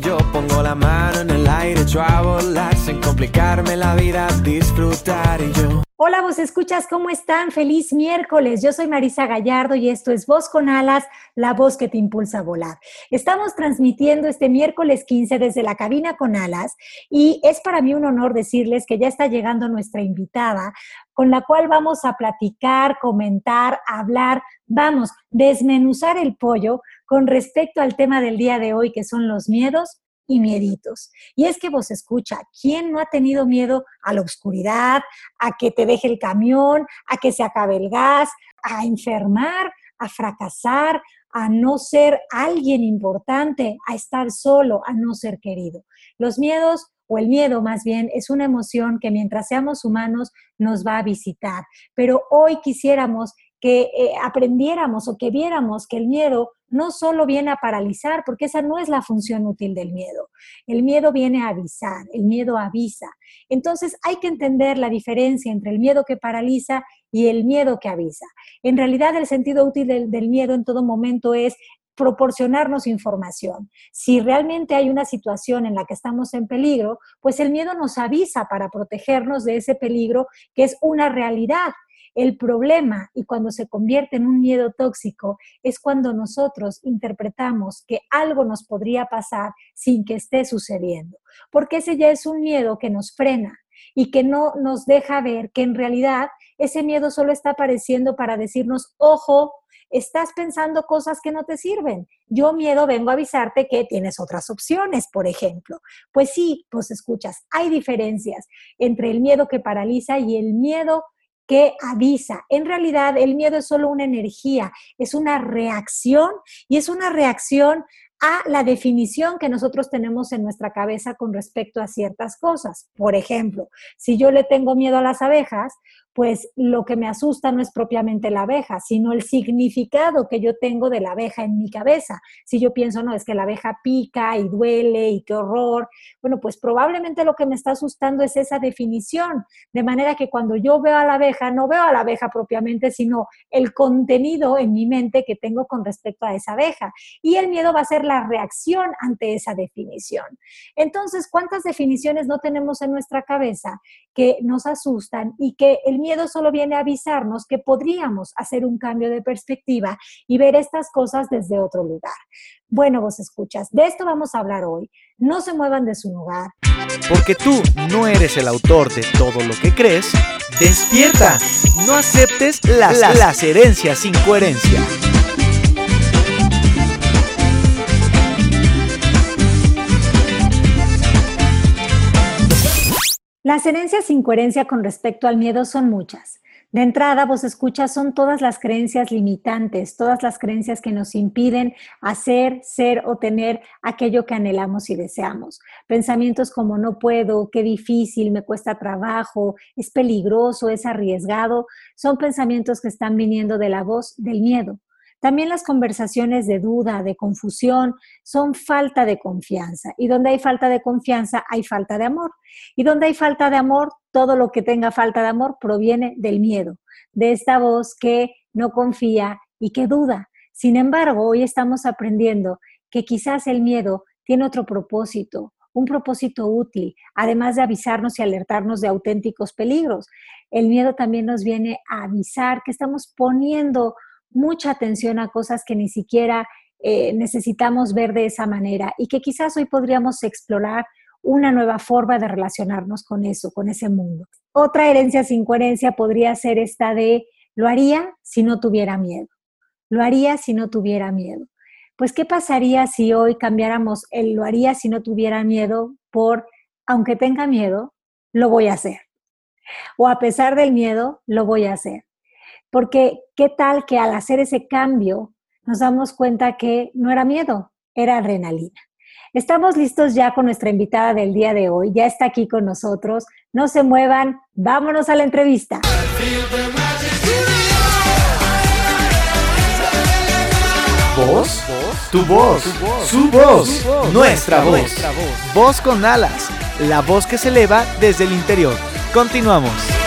yo pongo la mano en el aire, la vida, disfrutar yo. Hola, vos escuchas, ¿cómo están? Feliz miércoles. Yo soy Marisa Gallardo y esto es Voz con Alas, la voz que te impulsa a volar. Estamos transmitiendo este miércoles 15 desde la cabina con alas y es para mí un honor decirles que ya está llegando nuestra invitada con la cual vamos a platicar, comentar, hablar, vamos, desmenuzar el pollo con respecto al tema del día de hoy que son los miedos y mieditos. Y es que vos escucha, ¿quién no ha tenido miedo a la oscuridad, a que te deje el camión, a que se acabe el gas, a enfermar, a fracasar, a no ser alguien importante, a estar solo, a no ser querido? Los miedos o el miedo más bien, es una emoción que mientras seamos humanos nos va a visitar. Pero hoy quisiéramos que eh, aprendiéramos o que viéramos que el miedo no solo viene a paralizar, porque esa no es la función útil del miedo. El miedo viene a avisar, el miedo avisa. Entonces hay que entender la diferencia entre el miedo que paraliza y el miedo que avisa. En realidad el sentido útil del, del miedo en todo momento es proporcionarnos información. Si realmente hay una situación en la que estamos en peligro, pues el miedo nos avisa para protegernos de ese peligro que es una realidad. El problema, y cuando se convierte en un miedo tóxico, es cuando nosotros interpretamos que algo nos podría pasar sin que esté sucediendo, porque ese ya es un miedo que nos frena y que no nos deja ver que en realidad ese miedo solo está apareciendo para decirnos, ojo, estás pensando cosas que no te sirven. Yo miedo vengo a avisarte que tienes otras opciones, por ejemplo. Pues sí, pues escuchas, hay diferencias entre el miedo que paraliza y el miedo que avisa. En realidad, el miedo es solo una energía, es una reacción y es una reacción a la definición que nosotros tenemos en nuestra cabeza con respecto a ciertas cosas. Por ejemplo, si yo le tengo miedo a las abejas, pues lo que me asusta no es propiamente la abeja, sino el significado que yo tengo de la abeja en mi cabeza. Si yo pienso, no, es que la abeja pica y duele y qué horror, bueno, pues probablemente lo que me está asustando es esa definición, de manera que cuando yo veo a la abeja, no veo a la abeja propiamente, sino el contenido en mi mente que tengo con respecto a esa abeja. Y el miedo va a ser la reacción ante esa definición. Entonces, ¿cuántas definiciones no tenemos en nuestra cabeza que nos asustan y que el miedo solo viene a avisarnos que podríamos hacer un cambio de perspectiva y ver estas cosas desde otro lugar. Bueno, vos escuchas, de esto vamos a hablar hoy. No se muevan de su lugar. Porque tú no eres el autor de todo lo que crees, despierta. No aceptes las, las herencias sin coherencia. Las herencias sin coherencia con respecto al miedo son muchas. De entrada, vos escuchas, son todas las creencias limitantes, todas las creencias que nos impiden hacer, ser o tener aquello que anhelamos y deseamos. Pensamientos como no puedo, qué difícil, me cuesta trabajo, es peligroso, es arriesgado, son pensamientos que están viniendo de la voz del miedo. También las conversaciones de duda, de confusión, son falta de confianza. Y donde hay falta de confianza, hay falta de amor. Y donde hay falta de amor, todo lo que tenga falta de amor proviene del miedo, de esta voz que no confía y que duda. Sin embargo, hoy estamos aprendiendo que quizás el miedo tiene otro propósito, un propósito útil, además de avisarnos y alertarnos de auténticos peligros. El miedo también nos viene a avisar que estamos poniendo mucha atención a cosas que ni siquiera eh, necesitamos ver de esa manera y que quizás hoy podríamos explorar una nueva forma de relacionarnos con eso, con ese mundo. Otra herencia sin coherencia podría ser esta de lo haría si no tuviera miedo. Lo haría si no tuviera miedo. Pues, ¿qué pasaría si hoy cambiáramos el lo haría si no tuviera miedo por, aunque tenga miedo, lo voy a hacer? O a pesar del miedo, lo voy a hacer. Porque qué tal que al hacer ese cambio nos damos cuenta que no era miedo, era adrenalina. Estamos listos ya con nuestra invitada del día de hoy. Ya está aquí con nosotros. No se muevan. Vámonos a la entrevista. ¿Voz? Tu voz, su voz, nuestra voz. Voz con alas, la voz que se eleva desde el interior. Continuamos.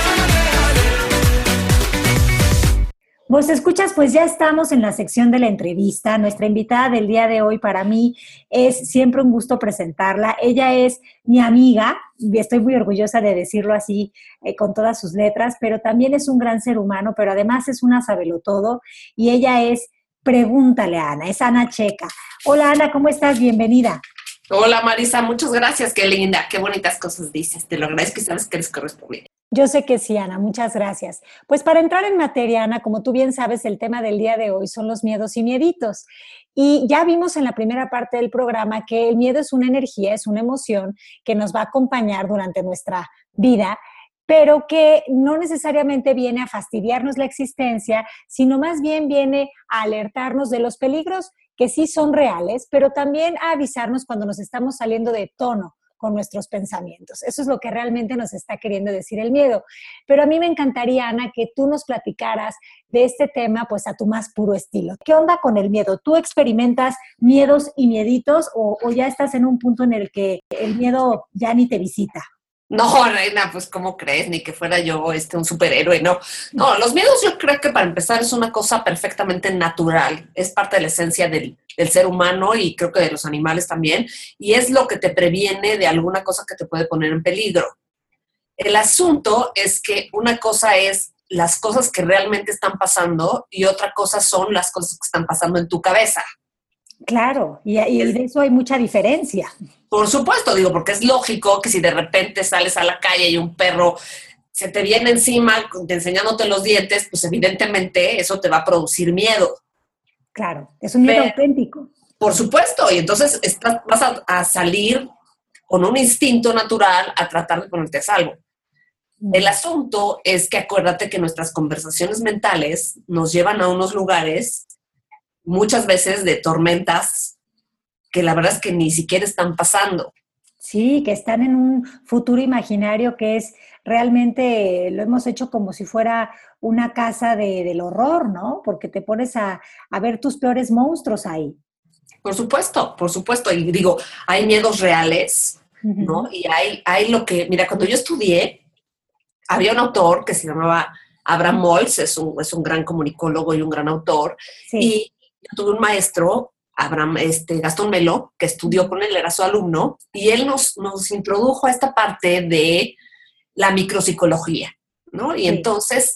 Vos escuchas, pues ya estamos en la sección de la entrevista. Nuestra invitada del día de hoy para mí es siempre un gusto presentarla. Ella es mi amiga y estoy muy orgullosa de decirlo así eh, con todas sus letras, pero también es un gran ser humano, pero además es una sabelotodo y ella es Pregúntale a Ana, es Ana Checa. Hola Ana, ¿cómo estás? Bienvenida. Hola Marisa, muchas gracias, qué linda, qué bonitas cosas dices. Te lo agradezco y sabes que eres correspondiente. Yo sé que sí, Ana, muchas gracias. Pues para entrar en materia, Ana, como tú bien sabes, el tema del día de hoy son los miedos y mieditos. Y ya vimos en la primera parte del programa que el miedo es una energía, es una emoción que nos va a acompañar durante nuestra vida, pero que no necesariamente viene a fastidiarnos la existencia, sino más bien viene a alertarnos de los peligros que sí son reales, pero también a avisarnos cuando nos estamos saliendo de tono con nuestros pensamientos. Eso es lo que realmente nos está queriendo decir el miedo. Pero a mí me encantaría, Ana, que tú nos platicaras de este tema, pues a tu más puro estilo. ¿Qué onda con el miedo? ¿Tú experimentas miedos y mieditos o, ya estás en un punto en el que el miedo ya ni te visita? No, Reina, pues ¿cómo crees? Ni que fuera yo este, un superhéroe, no. No, los miedos yo creo que para empezar es una cosa perfectamente natural, es parte de la esencia del, del, ser humano y creo que de los animales también, y es lo que te previene de alguna cosa que te puede poner en peligro. El asunto es que una cosa es las cosas que realmente están pasando y otra cosa son las cosas que están pasando en tu cabeza. Claro, y, y de eso hay mucha diferencia. Por supuesto, digo, porque es lógico que si de repente sales a la calle y un perro se te viene encima enseñándote los dientes, pues evidentemente eso te va a producir miedo. Claro, es un miedo auténtico. Por supuesto, y entonces estás, vas a, a, salir con un instinto natural a tratar de ponerte a salvo. Mm. El asunto es que acuérdate que nuestras conversaciones mentales nos llevan a unos lugares muchas veces de tormentas que la verdad es que ni siquiera están pasando. Sí, que están en un futuro imaginario que es realmente, lo hemos hecho como si fuera una casa de, del horror, ¿no? Porque te pones a, a ver tus peores monstruos ahí. Por supuesto, por supuesto. Y digo, hay miedos reales, ¿no? Y hay, hay lo que, mira, cuando yo estudié, había un autor que se llamaba Abraham Moltz, es un, es un gran comunicólogo y un gran autor, sí. y yo tuve un maestro, Abraham, este, Gastón Melo, que estudió con él, era su alumno, y él nos, nos introdujo a esta parte de la micropsicología, ¿no? Y sí. entonces,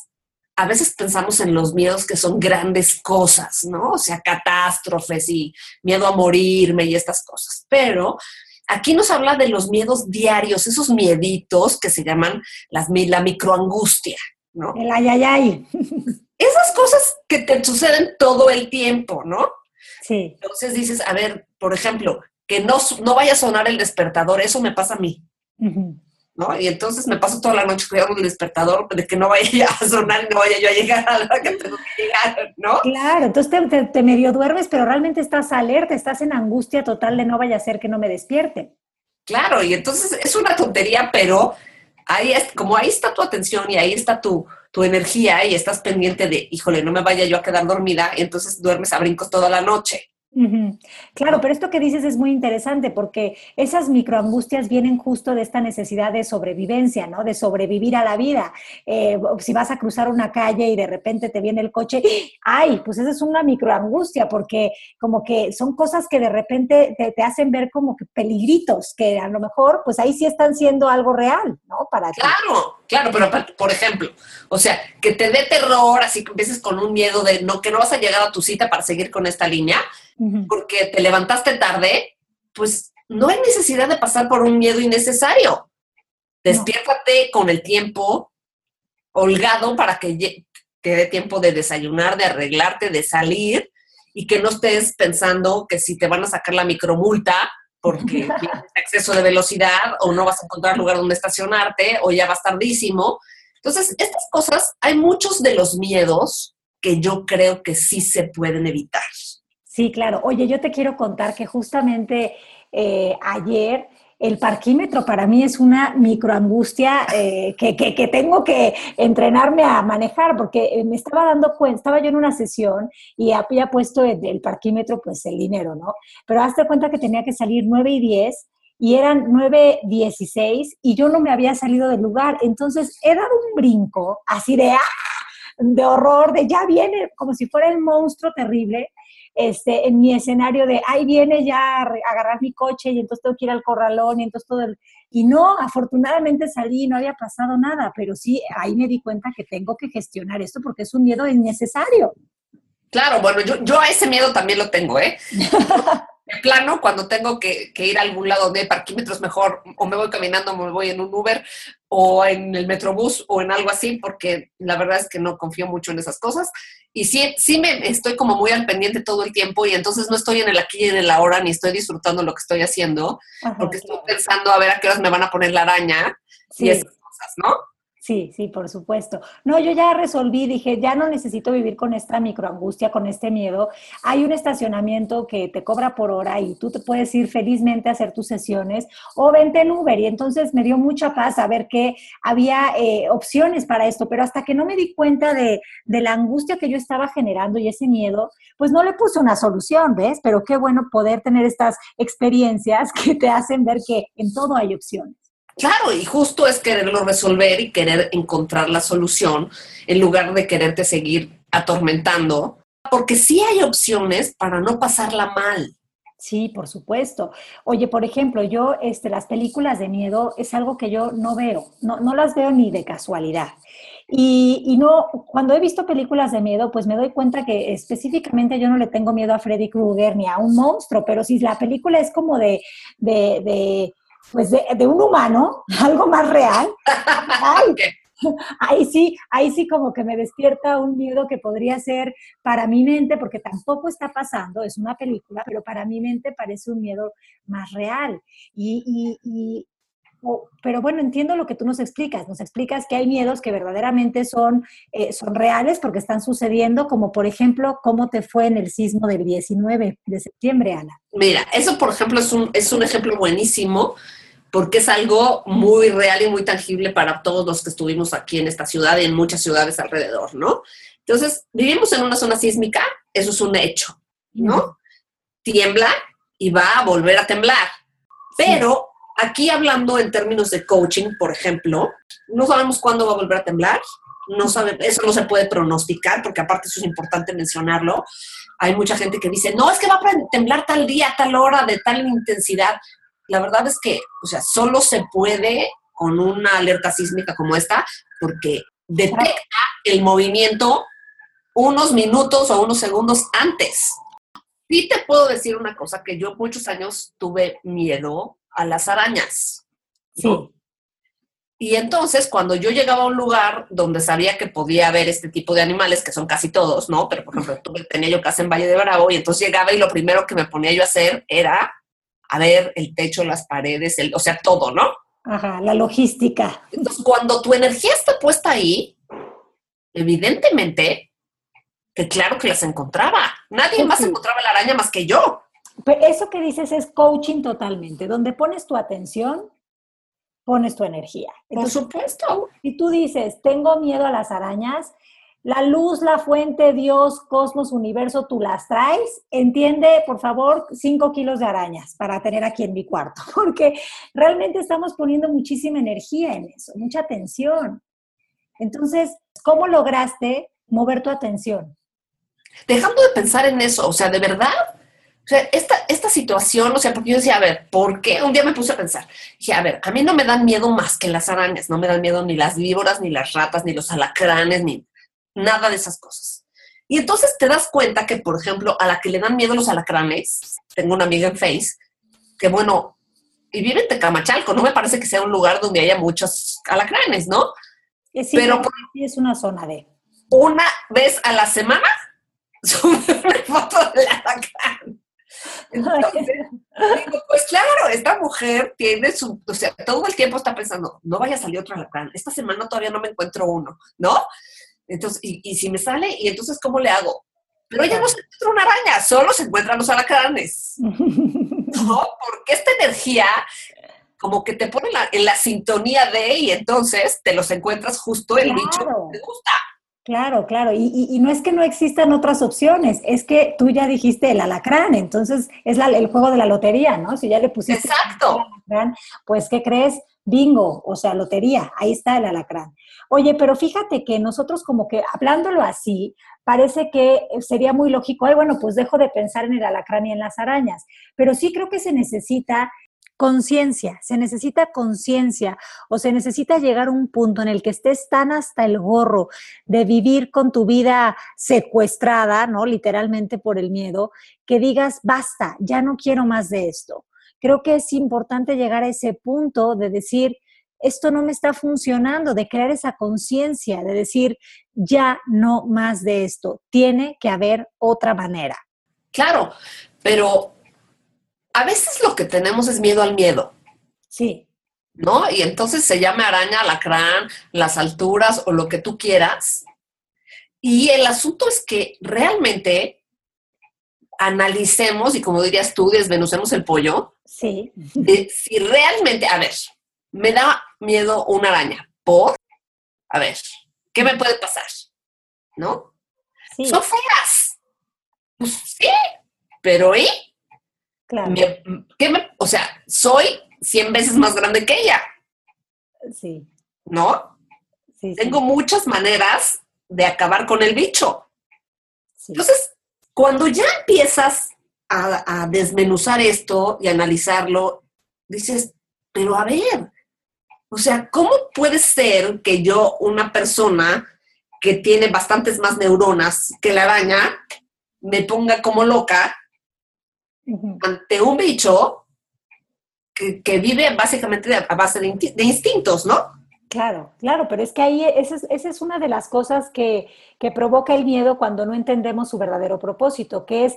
a veces pensamos en los miedos que son grandes cosas, ¿no? O sea, catástrofes y miedo a morirme y estas cosas. Pero aquí nos habla de los miedos diarios, esos mieditos que se llaman las, la microangustia, ¿no? El ayayay. esas cosas que te suceden todo el tiempo, ¿no? Sí. Entonces dices, a ver, por ejemplo, que no, no vaya a sonar el despertador, eso me pasa a mí. Uh -huh. ¿No? Y entonces me paso toda la noche cuidando el despertador de que no vaya a sonar y no vaya yo a llegar a la hora que tengo que llegar, ¿no? Claro, entonces te, te, te, medio duermes, pero realmente estás alerta, estás en angustia total de no vaya a ser que no me despierte. Claro, y entonces es una tontería, pero ahí es, como ahí está tu atención y ahí está tu, tu energía y estás pendiente de, híjole, no me vaya yo a quedar dormida, y entonces duermes a brincos toda la noche. Claro, pero esto que dices es muy interesante porque esas microangustias vienen justo de esta necesidad de sobrevivencia, ¿no? De sobrevivir a la vida. Eh, si vas a cruzar una calle y de repente te viene el coche, ¡ay! Pues esa es una microangustia porque como que son cosas que de repente te, te, hacen ver como que peligritos, que a lo mejor pues ahí sí están siendo algo real, ¿no? Para claro, ti. claro, pero por ejemplo, o sea, que te dé terror, así que empieces con un miedo de no, que no vas a llegar a tu cita para seguir con esta línea, porque te levantaste tarde, pues no hay necesidad de pasar por un miedo innecesario. Despiértate no. con el tiempo holgado para que te dé tiempo de desayunar, de arreglarte, de salir y que no estés pensando que si te van a sacar la micromulta porque tienes exceso de velocidad o no vas a encontrar lugar donde estacionarte o ya vas tardísimo. Entonces, estas cosas, hay muchos de los miedos que yo creo que sí se pueden evitar. Sí, claro. Oye, yo te quiero contar que justamente eh, ayer, el parquímetro para mí es una microangustia eh, que, que, tengo que entrenarme a manejar, porque me estaba dando cuenta, estaba yo en una sesión y había puesto el, parquímetro, pues el dinero, ¿no? Pero hazte cuenta que tenía que salir 9 y 10 y eran 9.16 y yo no me había salido del lugar. Entonces he dado un brinco así de, ¡ah! de horror, de ya viene, como si fuera el monstruo terrible, este, en mi escenario de, ahí viene ya a agarrar mi coche y entonces tengo que ir al corralón y entonces todo el... Y no, afortunadamente salí, no había pasado nada, pero sí, ahí me di cuenta que tengo que gestionar esto porque es un miedo innecesario. Claro, bueno, yo, yo a ese miedo también lo tengo, ¿eh? de plano, cuando tengo que, ir a algún lado donde hay parquímetros, mejor o me voy caminando, o me voy en un Uber o en el Metrobús o en algo así, porque la verdad es que no confío mucho en esas cosas. Y sí, sí me estoy como muy al pendiente todo el tiempo y entonces no estoy en el aquí y en el ahora, ni estoy disfrutando lo que estoy haciendo, porque estoy pensando a ver a qué horas me van a poner la araña y esas cosas, ¿no? Sí, sí, por supuesto. No, yo ya resolví, dije, ya no necesito vivir con esta microangustia, con este miedo. Hay un estacionamiento que te cobra por hora y tú te puedes ir felizmente a hacer tus sesiones o vente en Uber. Y entonces me dio mucha paz saber que había eh, opciones para esto, pero hasta que no me di cuenta de, de la angustia que yo estaba generando y ese miedo, pues no le puse una solución, ¿ves? Pero qué bueno poder tener estas experiencias que te hacen ver que en todo hay opciones. Claro, y justo es quererlo resolver y querer encontrar la solución en lugar de quererte seguir atormentando, porque sí hay opciones para no pasarla mal. Sí, por supuesto. Oye, por ejemplo, yo, este, las películas de miedo es algo que yo no veo, no, no las veo ni de casualidad. Y, y, no, cuando he visto películas de miedo, pues me doy cuenta que específicamente yo no le tengo miedo a Freddy Krueger ni a un monstruo, pero si la película es como de, de, de pues de, un humano, algo más real, ahí sí, ahí sí como que me despierta un miedo que podría ser para mi mente, porque tampoco está pasando, es una película, pero para mi mente parece un miedo más real. Y, y, pero bueno, entiendo lo que tú nos explicas. Nos explicas que hay miedos que verdaderamente son, eh, son reales porque están sucediendo, como por ejemplo, cómo te fue en el sismo del 19 de septiembre, Ana. Mira, eso por ejemplo es un, es un ejemplo buenísimo porque es algo muy real y muy tangible para todos los que estuvimos aquí en esta ciudad y en muchas ciudades alrededor, ¿no? Entonces, vivimos en una zona sísmica, eso es un hecho, ¿no? Tiembla y va a volver a temblar. Pero aquí hablando en términos de coaching, por ejemplo, no sabemos cuándo va a volver a temblar, no sabe, eso no se puede pronosticar, porque aparte eso es importante mencionarlo. Hay mucha gente que dice, no, es que va a temblar tal día, tal hora, de tal intensidad la verdad es que, o sea, solo se puede con una alerta sísmica como esta, porque detecta el movimiento unos minutos o unos segundos antes. Sí te puedo decir una cosa, que yo muchos años tuve miedo a las arañas. Sí. Y entonces, cuando yo llegaba a un lugar donde sabía que podía haber este tipo de animales, que son casi todos, ¿no? Pero, por ejemplo, tenía yo casa en Valle de Bravo, y entonces llegaba y lo primero que me ponía yo a hacer era a ver el techo, las paredes, el, o sea, todo, ¿no? Ajá, la logística. Entonces, cuando tu energía está puesta ahí, evidentemente, que claro que las encontraba. Nadie más encontraba la araña más que yo. Pero eso que dices es coaching totalmente, donde pones tu atención, pones tu energía. Por supuesto. Si tú dices, tengo miedo a las arañas, la luz, la fuente, Dios, cosmos, universo, tú las traes. Entiende, por favor, cinco kilos de arañas para tener aquí en mi cuarto, porque realmente estamos poniendo muchísima energía en eso, mucha atención. Entonces, ¿cómo lograste mover tu atención? Dejando de pensar en eso, o sea, de verdad, o sea, esta, esta situación, o sea, porque yo decía, a ver, ¿por qué? Un día me puse a pensar, dije, a ver, a mí no me dan miedo más que las arañas, no me dan miedo ni las víboras, ni las ratas, ni los alacranes, ni nada de esas cosas. Y entonces te das cuenta que, por ejemplo, a la que le dan miedo los alacranes, tengo una amiga en Face, que bueno, y vive en Tecamachalco, no me parece que sea un lugar donde haya muchos alacranes, ¿no? Sí, Pero es una zona de... Una vez a la semana sube una foto del alacrán. Entonces, digo, pues claro, esta mujer tiene su, o sea, todo el tiempo está pensando, no vaya a salir otro alacrán, esta semana todavía no me encuentro uno, ¿no? Entonces, y, si me sale, y entonces, ¿cómo le hago? Pero ella no se encuentra una araña, solo se encuentran los alacranes. ¿no? Porque esta energía como que te pone en la sintonía de y entonces te los encuentras justo el bicho que te gusta. Claro, claro. Y, no es que no existan otras opciones, es que tú ya dijiste el alacrán, entonces es el juego de la lotería, ¿no? Si ya le pusiste Exacto. el alacrán, pues ¿qué crees? Bingo, o sea, lotería, ahí está el alacrán. Oye, pero fíjate que nosotros como que hablándolo así, parece que sería muy lógico, ay, bueno, pues dejo de pensar en el alacrán y en las arañas, pero sí creo que se necesita conciencia, se necesita conciencia o se necesita llegar a un punto en el que estés tan hasta el gorro de vivir con tu vida secuestrada, ¿no? Literalmente por el miedo, que digas, basta, ya no quiero más de esto. Creo que es importante llegar a ese punto de decir, esto no me está funcionando, de crear esa conciencia, de decir, ya no más de esto, tiene que haber otra manera. Claro, pero a veces lo que tenemos es miedo al miedo. Sí. ¿No? Y entonces se llama araña, alacrán, las alturas o lo que tú quieras. Y el asunto es que realmente analicemos y como dirías tú, desmenucemos el pollo. Sí. si realmente, a ver, me da miedo una araña. ¿Por? A ver, ¿qué me puede pasar? ¿No? Sí. Son feas. Pues sí, pero ¿y? Claro. o sea, soy 100 veces más grande que ella. Sí. ¿No? Sí, Tengo muchas maneras de acabar con el bicho. Entonces, cuando ya empiezas a, a, desmenuzar esto y analizarlo, dices, pero a ver, o sea, ¿cómo puede ser que yo, una persona que tiene bastantes más neuronas que la araña, me ponga como loca ante un bicho que, vive básicamente a base de, instintos, ¿no? Claro, claro, pero es que ahí esa es, una de las cosas que, que, provoca el miedo cuando no entendemos su verdadero propósito, que es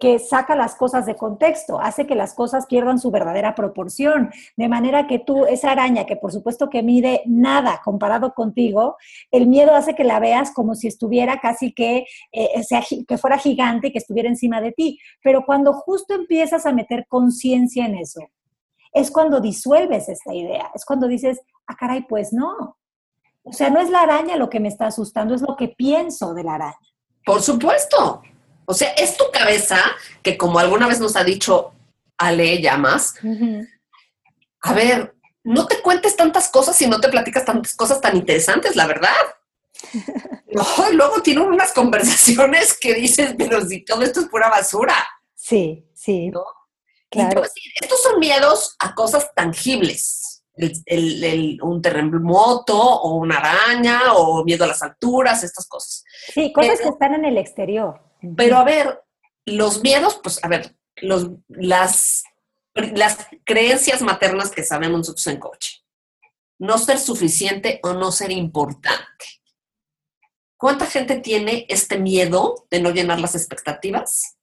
que saca las cosas de contexto, hace que las cosas pierdan su verdadera proporción, de manera que tú, esa araña que por supuesto que mide nada comparado contigo, el miedo hace que la veas como si estuviera casi que, eh, sea, que fuera gigante y que estuviera encima de ti, pero cuando justo empiezas a meter conciencia en eso, es cuando disuelves esta idea, es cuando dices, ah, caray, pues no. O sea, no es la araña lo que me está asustando, es lo que pienso de la araña. Por supuesto. O sea, es tu cabeza que como alguna vez nos ha dicho Ale Llamas, a ver, no te cuentes tantas cosas y no te platicas tantas cosas tan interesantes, la verdad. No, luego tienen unas conversaciones que dices, pero si todo esto es pura basura. Sí, sí. ¿no? Claro. estos son miedos a cosas tangibles. Un terremoto o una araña o miedo a las alturas, estas cosas. Sí, cosas que están en el exterior. Pero a ver, los miedos, pues a ver, los, las, las creencias maternas que sabemos nosotros en coche. No ser suficiente o no ser importante. ¿Cuánta gente tiene este miedo de no llenar las expectativas?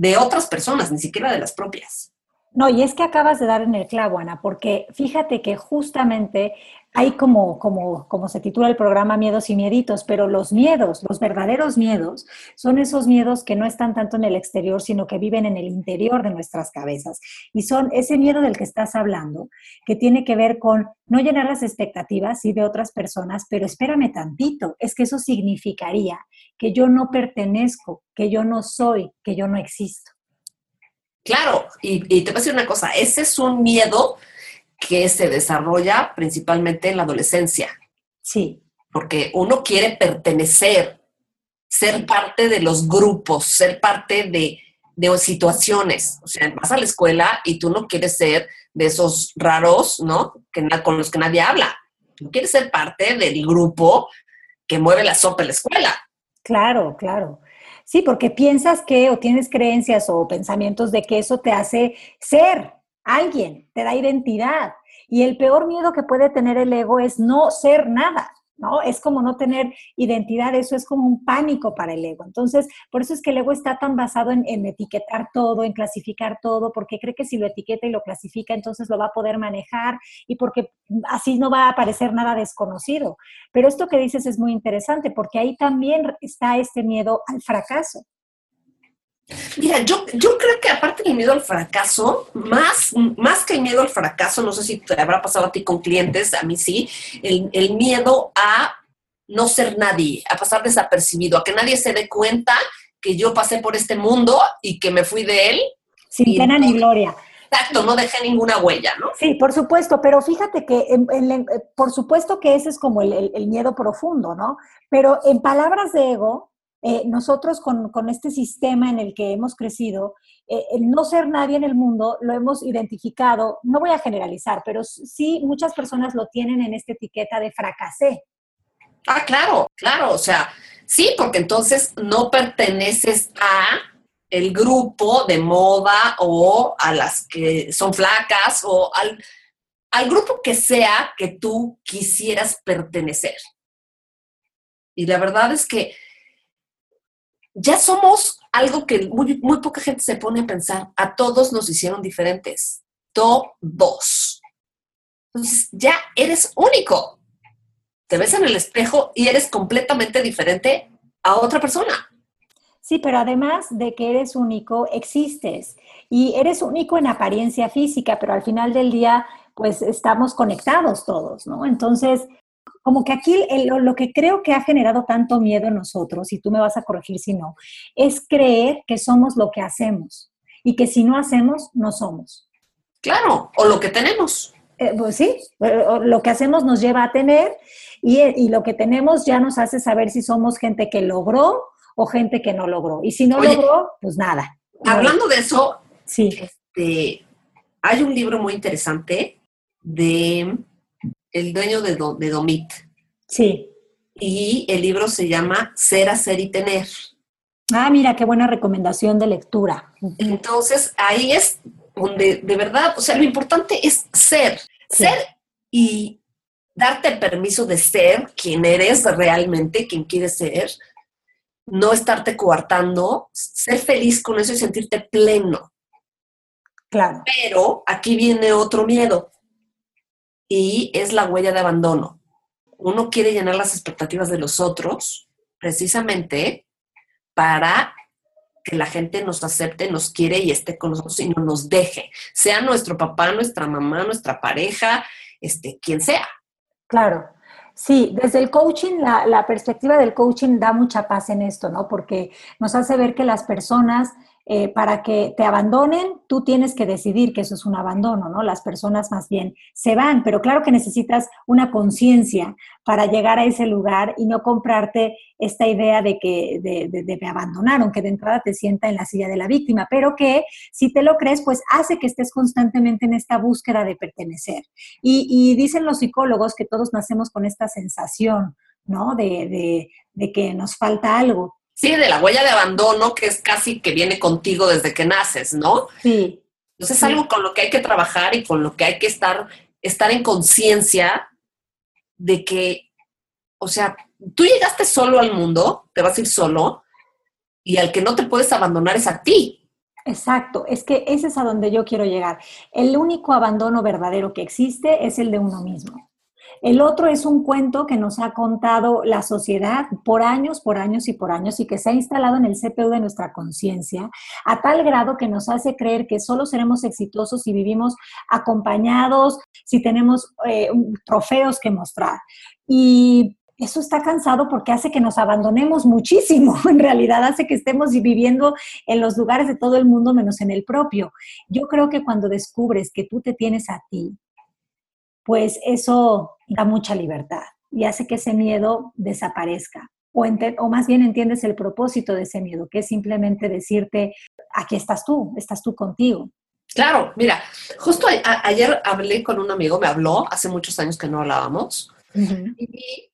de otras personas, ni siquiera de las propias. No, y es que acabas de dar en el clavo, Ana, porque fíjate que justamente hay como, como, como se titula el programa Miedos y Mieditos, pero los miedos, los verdaderos miedos, son esos miedos que no están tanto en el exterior, sino que viven en el interior de nuestras cabezas. Y son ese miedo del que estás hablando, que tiene que ver con no llenar las expectativas de otras personas, pero espérame tantito, es que eso significaría que yo no pertenezco, que yo no soy, que yo no existo. Claro, y, te voy a decir una cosa, ese es un miedo que se desarrolla principalmente en la adolescencia. Sí. Porque uno quiere pertenecer, ser parte de los grupos, ser parte de, de situaciones. O sea, vas a la escuela y tú no quieres ser de esos raros, ¿no? Que, con los que nadie habla. Tú quieres ser parte del grupo que mueve la sopa en la escuela. Claro, claro. Sí, porque piensas que o tienes creencias o pensamientos de que eso te hace ser alguien, te da identidad. Y el peor miedo que puede tener el ego es no ser nada. ¿No? Es como no tener identidad, eso es como un pánico para el ego. Entonces, por eso es que el ego está tan basado en, etiquetar todo, en clasificar todo, porque cree que si lo etiqueta y lo clasifica, entonces lo va a poder manejar y porque así no va a aparecer nada desconocido. Pero esto que dices es muy interesante, porque ahí también está este miedo al fracaso. Mira, yo, yo creo que aparte del miedo al fracaso, más, más que el miedo al fracaso, no sé si te habrá pasado a ti con clientes, a mí sí, el, el miedo a no ser nadie, a pasar desapercibido, a que nadie se dé cuenta que yo pasé por este mundo y que me fui de él. Sin pena ni gloria. Exacto, no dejé ninguna huella, ¿no? Sí, por supuesto, pero fíjate que, por supuesto que ese es como el, miedo profundo, ¿no? Pero en palabras de ego, eh, nosotros con, este sistema en el que hemos crecido, eh, el no ser nadie en el mundo lo hemos identificado, no voy a generalizar, pero sí muchas personas lo tienen en esta etiqueta de fracasé. Ah, claro, claro, o sea, sí, porque entonces no perteneces a el grupo de moda o a las que son flacas o al, al grupo que sea que tú quisieras pertenecer. Y la verdad es que ya somos algo que muy, muy poca gente se pone a pensar. A todos nos hicieron diferentes. Todos. Entonces ya eres único. Te ves en el espejo y eres completamente diferente a otra persona. Sí, pero además de que eres único, existes. Y eres único en apariencia física, pero al final del día, pues estamos conectados todos, ¿no? Entonces, como que aquí lo, que creo que ha generado tanto miedo en nosotros, y tú me vas a corregir si no, es creer que somos lo que hacemos y que si no hacemos, no somos. Claro, o lo que tenemos. Eh, pues sí, eh, lo que hacemos nos lleva a tener y, y, lo que tenemos ya nos hace saber si somos gente que logró o gente que no logró. Y si no logró, pues nada. Hablando de eso, sí. Este, hay un libro muy interesante de el dueño de, de Domit. Sí. Y el libro se llama Ser, Hacer y Tener. Ah, mira, qué buena recomendación de lectura. Entonces, ahí es donde de verdad, o sea, lo importante es ser. Ser y darte permiso de ser quien eres realmente, quien quieres ser, no estarte coartando, ser feliz con eso y sentirte pleno. Claro. Pero aquí viene otro miedo y es la huella de abandono. Uno quiere llenar las expectativas de los otros precisamente para que la gente nos acepte, nos quiere y esté con nosotros y no nos deje, sea nuestro papá, nuestra mamá, nuestra pareja, este, quien sea. Claro. Sí, desde el coaching, la, perspectiva del coaching da mucha paz en esto, ¿no? Porque nos hace ver que las personas, eh, para que te abandonen, tú tienes que decidir que eso es un abandono, ¿no? Las personas más bien se van, pero claro que necesitas una conciencia para llegar a ese lugar y no comprarte esta idea de que de, de, me abandonaron, que de entrada te sienta en la silla de la víctima, pero que si te lo crees, pues hace que estés constantemente en esta búsqueda de pertenecer. Y, dicen los psicólogos que todos nacemos con esta sensación, ¿no? De, de que nos falta algo. Sí, de la huella de abandono que es casi que viene contigo desde que naces, ¿no? Sí. Entonces es algo con lo que hay que trabajar y con lo que hay que estar, estar en conciencia de que, o sea, tú llegaste solo al mundo, te vas a ir solo, y al que no te puedes abandonar es a ti. Exacto, es que ese es a donde yo quiero llegar. El único abandono verdadero que existe es el de uno mismo. El otro es un cuento que nos ha contado la sociedad por años, por años y por años y que se ha instalado en el CPU de nuestra conciencia a tal grado que nos hace creer que solo seremos exitosos si vivimos acompañados, si tenemos eh, trofeos que mostrar. Y eso está cansado porque hace que nos abandonemos muchísimo. En realidad hace que estemos viviendo en los lugares de todo el mundo menos en el propio. Yo creo que cuando descubres que tú te tienes a ti, pues eso da mucha libertad y hace que ese miedo desaparezca. O, o, más bien entiendes el propósito de ese miedo, que es simplemente decirte, aquí estás tú, estás tú contigo. Claro, mira, justo ayer hablé con un amigo, me habló, hace muchos años que no hablábamos, y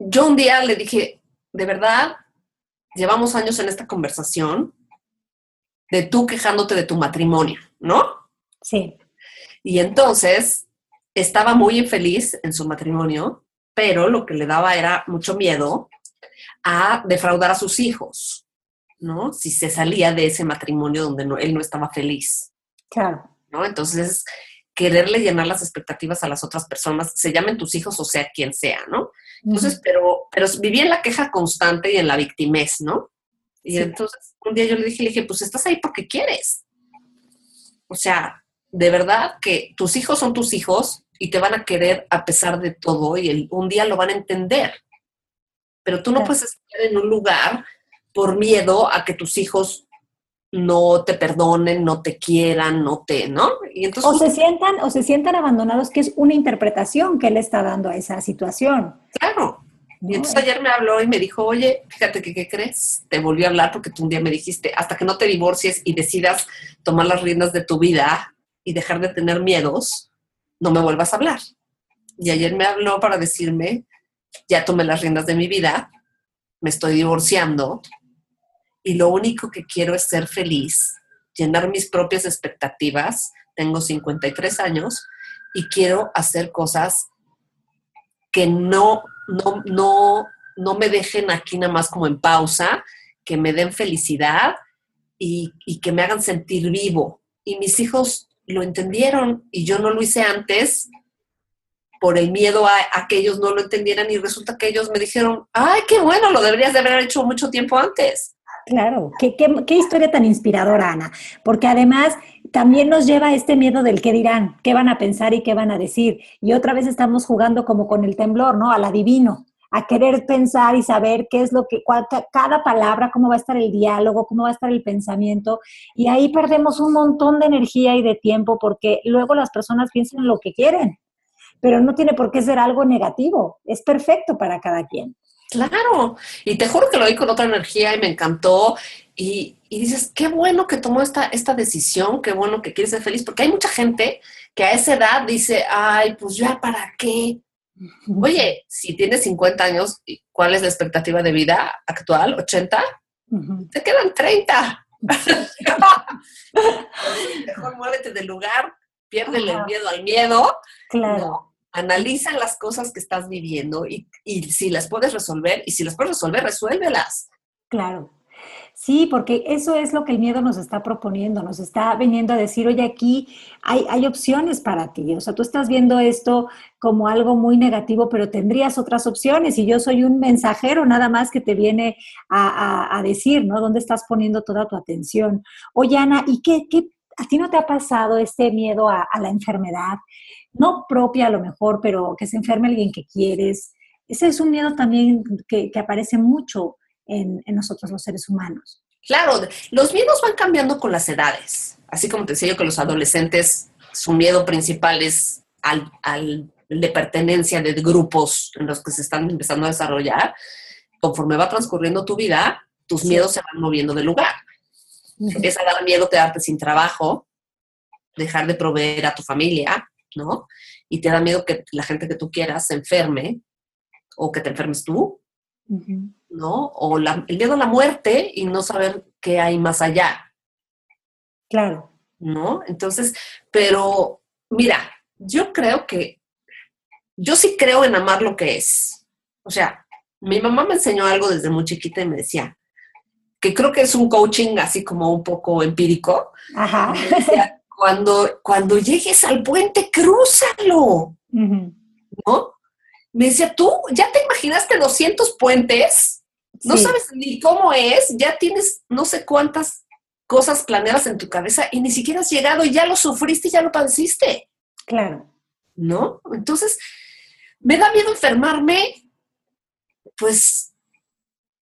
yo un día le dije, de verdad, llevamos años en esta conversación de tú quejándote de tu matrimonio, ¿no? Sí. Y entonces estaba muy infeliz en su matrimonio, pero lo que le daba era mucho miedo a defraudar a sus hijos, ¿no? Si se salía de ese matrimonio donde él no estaba feliz. Claro. ¿No? Entonces, quererle llenar las expectativas a las otras personas, se llamen tus hijos o sea quien sea, ¿no? Entonces, pero, pero vivía en la queja constante y en la victimez, ¿no? Y entonces un día yo le dije, le dije, pues estás ahí porque quieres. O sea, de verdad que tus hijos son tus hijos y te van a querer a pesar de todo y un día lo van a entender. Pero tú no puedes estar en un lugar por miedo a que tus hijos no te perdonen, no te quieran, no te, ¿no? Y entonces, o se sientan, o se sientan abandonados, que es una interpretación que él está dando a esa situación. Claro. Y entonces ayer me habló y me dijo, oye, fíjate que, ¿qué crees? Te volví a hablar porque tú un día me dijiste, hasta que no te divorcies y decidas tomar las riendas de tu vida y dejar de tener miedos, no me vuelvas a hablar. Y ayer me habló para decirme, ya tomé las riendas de mi vida, me estoy divorciando y lo único que quiero es ser feliz, llenar mis propias expectativas. Tengo 53 años y quiero hacer cosas que no, no, no, no me dejen aquí nada más como en pausa, que me den felicidad y, y que me hagan sentir vivo. Y mis hijos lo entendieron y yo no lo hice antes por el miedo a, que ellos no lo entendieran y resulta que ellos me dijeron, ay, qué bueno, lo deberías de haber hecho mucho tiempo antes. Claro, qué, qué, historia tan inspiradora, Ana, porque además también nos lleva a este miedo del qué dirán, qué van a pensar y qué van a decir. Y otra vez estamos jugando como con el temblor, ¿no? Al adivino, a querer pensar y saber qué es lo que, cada palabra, cómo va a estar el diálogo, cómo va a estar el pensamiento. Y ahí perdemos un montón de energía y de tiempo porque luego las personas piensan lo que quieren pero no tiene por qué ser algo negativo, es perfecto para cada quien. Claro, y te juro que lo oí con otra energía y me encantó. Y, dices, qué bueno que tomó esta, esta decisión, qué bueno que quiere ser feliz, porque hay mucha gente que a esa edad dice, ay, pues ya para qué. Oye, si tienes 50 años, ¿cuál es la expectativa de vida actual? ¿80? Te quedan 30. Mejor muévete del lugar, piérdele el miedo al miedo. Claro analiza las cosas que estás viviendo y, si las puedes resolver, y si las puedes resolver, resuélvelas. Claro. Sí, porque eso es lo que el miedo nos está proponiendo, nos está viniendo a decir, oye, aquí hay, hay, opciones para ti. O sea, tú estás viendo esto como algo muy negativo, pero tendrías otras opciones y yo soy un mensajero nada más que te viene a, decir, ¿no? ¿Dónde estás poniendo toda tu atención? Oye, Ana, ¿y qué, qué a ti no te ha pasado este miedo a, a la enfermedad? no propia a lo mejor, pero que se enferme alguien que quieres. Ese es un miedo también que, aparece mucho en, nosotros los seres humanos. Claro, los miedos van cambiando con las edades. Así como te decía yo que los adolescentes, su miedo principal es al, al de pertenencia de grupos en los que se están empezando a desarrollar. Conforme va transcurriendo tu vida, tus miedos se van moviendo de lugar. Empieza a dar miedo quedarte sin trabajo, dejar de proveer a tu familia, ¿no? Y te da miedo que la gente que tú quieras se enferme o que te enfermes tú, ¿no? O el miedo a la muerte y no saber qué hay más allá. Claro. ¿No? Entonces, pero mira, yo creo que, yo sí creo en amar lo que es. O sea, mi mamá me enseñó algo desde muy chiquita y me decía, que creo que es un coaching así como un poco empírico. Ajá cuando, cuando llegues al puente, crúzalo. ¿No? Me decía, tú ya te imaginaste 200 puentes, no sabes ni cómo es, ya tienes no sé cuántas cosas planeadas en tu cabeza y ni siquiera has llegado y ya lo sufriste y ya lo padeciste. Claro. ¿No? Entonces, ¿me da miedo enfermarme? Pues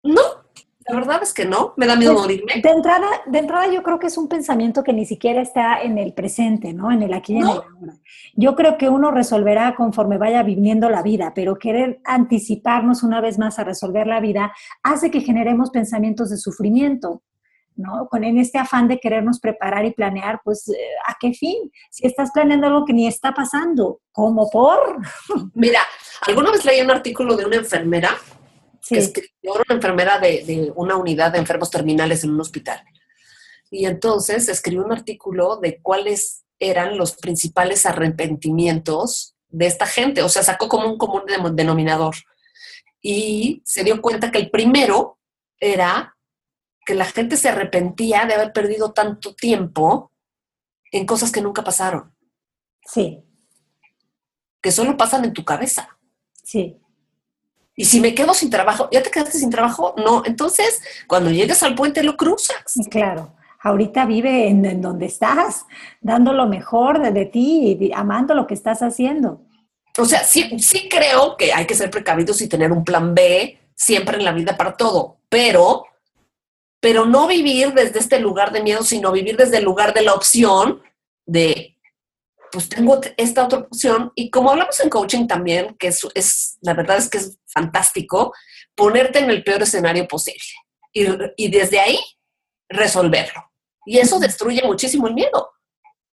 no, la verdad es que no, me da miedo pues, morirme. De entrada, de entrada yo creo que es un pensamiento que ni siquiera está en el presente, ¿no? En el aquí y en el ahora. Yo creo que uno resolverá conforme vaya viviendo la vida, pero querer anticiparnos una vez más a resolver la vida hace que generemos pensamientos de sufrimiento. ¿no? Con en este afán de querernos preparar y planear, pues, eh, ¿a qué fin? Si estás planeando algo que ni está pasando, ¿cómo por? Mira, alguna vez leí un artículo de una enfermera que escribió una enfermera de, una unidad de enfermos terminales en un hospital. Y entonces escribió un artículo de cuáles eran los principales arrepentimientos de esta gente. O sea, sacó como un común denominador. Y se dio cuenta que el primero era que la gente se arrepentía de haber perdido tanto tiempo en cosas que nunca pasaron. Sí. Que solo pasan en tu cabeza. Sí. Y si me quedo sin trabajo, ¿ya te quedaste sin trabajo? No, entonces cuando llegues al puente lo cruzas. Claro, ahorita vive en, donde estás, dando lo mejor de, de ti y amando lo que estás haciendo. O sea, sí, sí creo que hay que ser precavidos y tener un plan B siempre en la vida para todo, pero, pero no vivir desde este lugar de miedo, sino vivir desde el lugar de la opción de pues tengo esta otra opción. Y como hablamos en coaching también, que es, es la verdad es que es fantástico, ponerte en el peor escenario posible y, y desde ahí resolverlo. Y eso destruye muchísimo el miedo.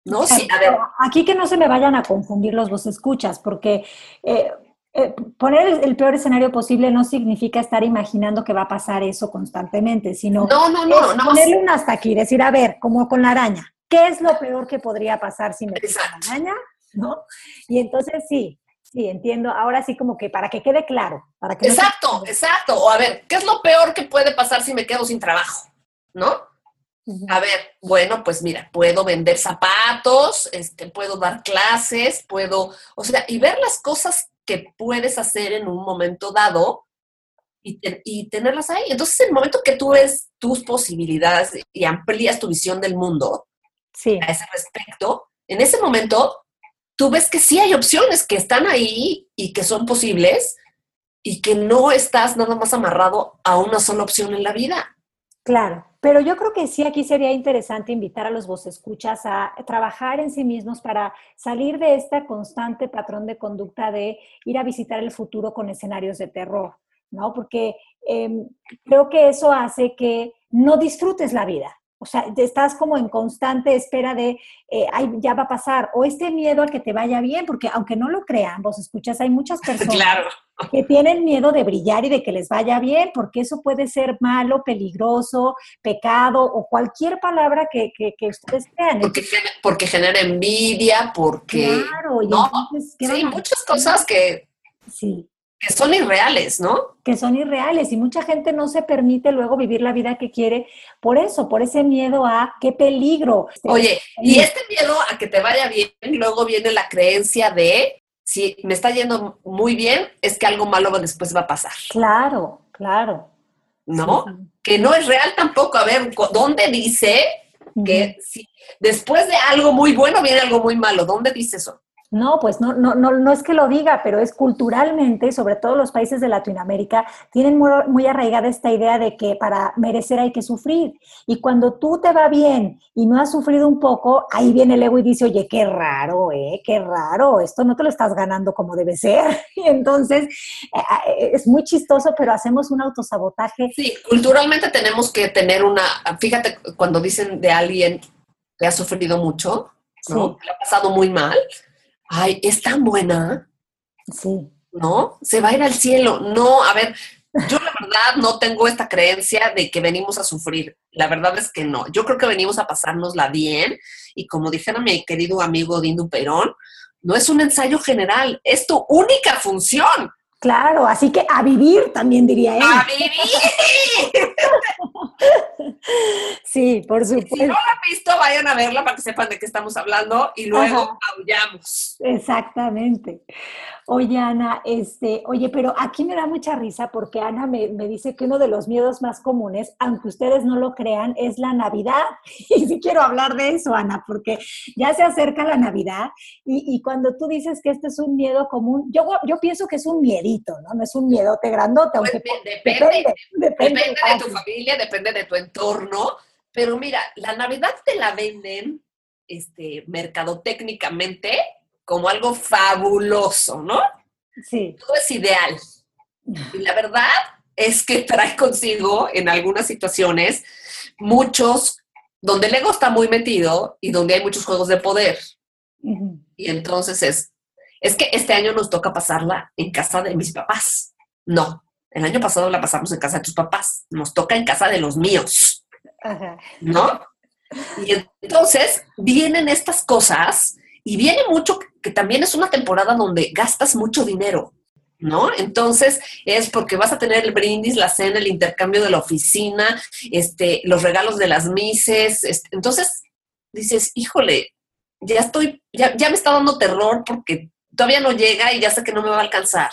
¿No? Sí, a ver. Aquí que no se me vayan a confundir los vos escuchas, porque eh, eh, poner el peor escenario posible no significa estar imaginando que va a pasar eso constantemente, sino no, no, no, no, ponerle un hasta aquí, decir, a ver, como con la araña, ¿Qué es lo peor que podría pasar si me pica la araña? ¿No? Y entonces sí, sí, entiendo. Ahora sí como que para que quede claro. Para que exacto, exacto. O a ver, ¿qué es lo peor que puede pasar si me quedo sin trabajo? ¿No? A ver, bueno, pues mira, puedo vender zapatos, este, puedo dar clases, puedo, o sea, y ver las cosas que puedes hacer en un momento dado y, y tenerlas ahí. Entonces, en el momento que tú ves tus posibilidades y amplías tu visión del mundo, a ese respecto, en ese momento tú ves que sí hay opciones que están ahí y que son posibles y que no estás nada más amarrado a una sola opción en la vida. Claro, pero yo creo que sí aquí sería interesante invitar a los vos escuchas a trabajar en sí mismos para salir de este constante patrón de conducta de ir a visitar el futuro con escenarios de terror, ¿no? Porque em, creo que eso hace que no disfrutes la vida. O sea, estás como en constante espera de, eh, ay, ya va a pasar, o este miedo a que te vaya bien, porque aunque no lo crean, vos escuchas, hay muchas personas que tienen miedo de brillar y de que les vaya bien, porque eso puede ser malo, peligroso, pecado o cualquier palabra que, ustedes crean. Porque, porque genera envidia, porque... Claro, y ¿no? sí, muchas cosas que... Sí que son irreales, ¿no? Que son irreales y mucha gente no se permite luego vivir la vida que quiere por eso, por ese miedo a qué peligro. Oye, y este miedo a que te vaya bien, luego viene la creencia de si me está yendo muy bien, es que algo malo después va a pasar. Claro, claro. ¿No? Que no es real tampoco. A ver, ¿dónde dice que si después de algo muy bueno viene algo muy malo? ¿Dónde dice eso? No, pues no, no, no, no es que lo diga, pero es culturalmente, sobre todo los países de Latinoamérica, tienen muy, arraigada esta idea de que para merecer hay que sufrir. Y cuando tú te va bien y no has sufrido un poco, ahí viene el ego y dice, oye, qué raro, ¿eh? Qué raro, esto no te lo estás ganando como debe ser. Y entonces eh, eh, es muy chistoso, pero hacemos un autosabotaje. Sí, culturalmente tenemos que tener una, fíjate, cuando dicen de alguien que ha sufrido mucho, ¿no? Que le ha pasado muy mal ay, es tan buena. Sí. ¿No? Se va a ir al cielo. No, a ver, yo la verdad no tengo esta creencia de que venimos a sufrir. La verdad es que no. Yo creo que venimos a pasárnosla bien y como dijera mi querido amigo Dindu Perón, no es un ensayo general, es tu única función. Claro, así que a vivir también diría él. ¡A vivir! sí, por supuesto. Si no la han visto, vayan a verla para que sepan de qué estamos hablando y luego aullamos. Exactamente. Oye, Ana, este, oye, pero aquí me da mucha risa porque Ana me, dice que uno de los miedos más comunes, aunque ustedes no lo crean, es la Navidad. Y sí quiero hablar de eso, Ana, porque ya se acerca la Navidad y, cuando tú dices que este es un miedo común, yo, yo pienso que es un miedito, ¿no? No es un miedote grandote, pues depende, depende, de tu familia, depende de tu entorno, pero mira, la Navidad te la venden este, mercadotécnicamente como algo fabuloso, ¿no? Sí. Todo es ideal. Y la verdad es que trae consigo en algunas situaciones muchos, donde el ego está muy metido y donde hay muchos juegos de poder. Y entonces es, es que este año nos toca pasarla en casa de mis papás. No, el año pasado la pasamos en casa de tus papás. Nos toca en casa de los míos. ¿No? Y entonces vienen estas cosas y viene mucho, que también es una temporada donde gastas mucho dinero, ¿no? Entonces es porque vas a tener el brindis, la cena, el intercambio de la oficina, este, los regalos de las mises. Este, entonces dices, híjole, ya estoy, ya, ya me está dando terror porque todavía no llega y ya sé que no me va a alcanzar.